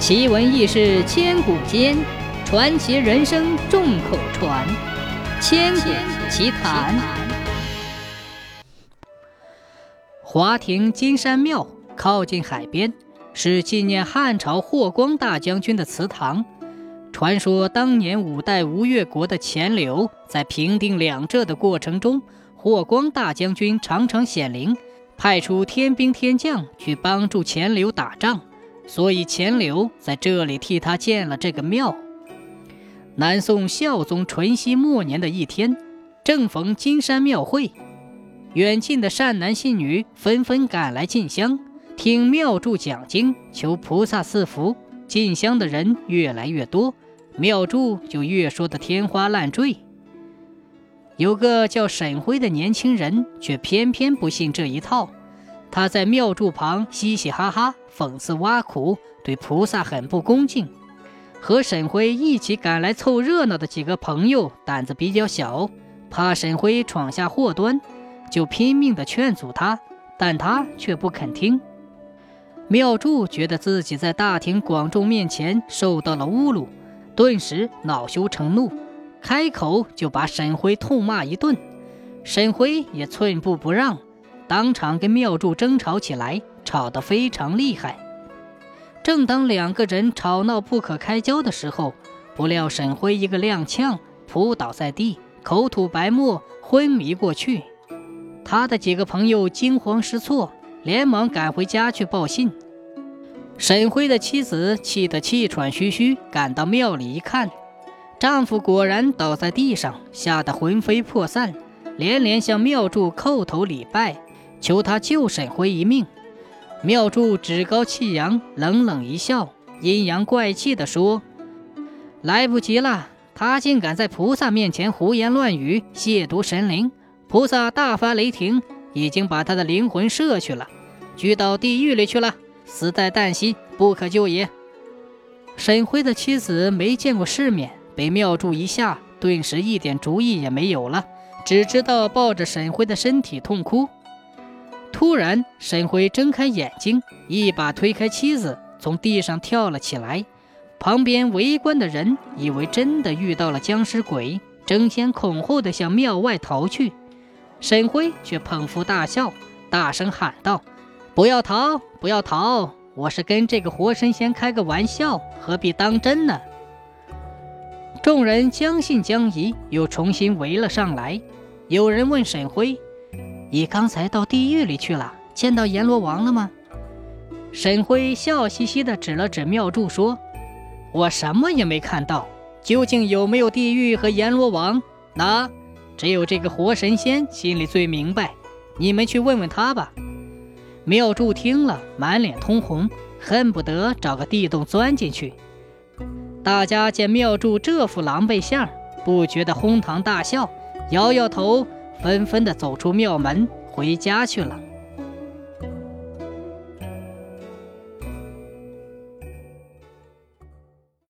奇闻异事千古间，传奇人生众口传。千古奇谈。华亭金山庙靠近海边，是纪念汉朝霍光大将军的祠堂。传说当年五代吴越国的钱镠在平定两浙的过程中，霍光大将军常常显灵，派出天兵天将去帮助钱镠打仗。所以钱镠在这里替他建了这个庙。南宋孝宗淳熙末年的一天，正逢金山庙会，远近的善男信女纷纷赶来进香，听庙祝讲经，求菩萨赐福。进香的人越来越多，庙祝就越说得天花乱坠。有个叫沈辉的年轻人，却偏偏不信这一套。他在庙祝旁嘻嘻哈哈。讽刺挖苦，对菩萨很不恭敬。和沈辉一起赶来凑热闹的几个朋友胆子比较小，怕沈辉闯下祸端，就拼命地劝阻他，但他却不肯听。妙祝觉得自己在大庭广众面前受到了侮辱，顿时恼羞成怒，开口就把沈辉痛骂一顿。沈辉也寸步不让，当场跟妙祝争吵起来。吵得非常厉害。正当两个人吵闹不可开交的时候，不料沈辉一个踉跄，扑倒在地，口吐白沫，昏迷过去。他的几个朋友惊慌失措，连忙赶回家去报信。沈辉的妻子气得气喘吁吁，赶到庙里一看，丈夫果然倒在地上，吓得魂飞魄散，连连向庙祝叩头礼拜，求他救沈辉一命。庙祝趾高气扬，冷冷一笑，阴阳怪气地说：“来不及了，他竟敢在菩萨面前胡言乱语，亵渎神灵！菩萨大发雷霆，已经把他的灵魂摄去了，拘到地狱里去了，死在旦夕，不可救也。”沈辉的妻子没见过世面，被庙祝一吓，顿时一点主意也没有了，只知道抱着沈辉的身体痛哭。突然，沈辉睁开眼睛，一把推开妻子，从地上跳了起来。旁边围观的人以为真的遇到了僵尸鬼，争先恐后的向庙外逃去。沈辉却捧腹大笑，大声喊道：“不要逃，不要逃！我是跟这个活神仙开个玩笑，何必当真呢？”众人将信将疑，又重新围了上来。有人问沈辉。你刚才到地狱里去了，见到阎罗王了吗？沈辉笑嘻嘻地指了指庙祝，说：“我什么也没看到，究竟有没有地狱和阎罗王？那只有这个活神仙心里最明白，你们去问问他吧。”庙祝听了，满脸通红，恨不得找个地洞钻进去。大家见庙祝这副狼狈相，不觉得哄堂大笑，摇摇头。纷纷的走出庙门，回家去了。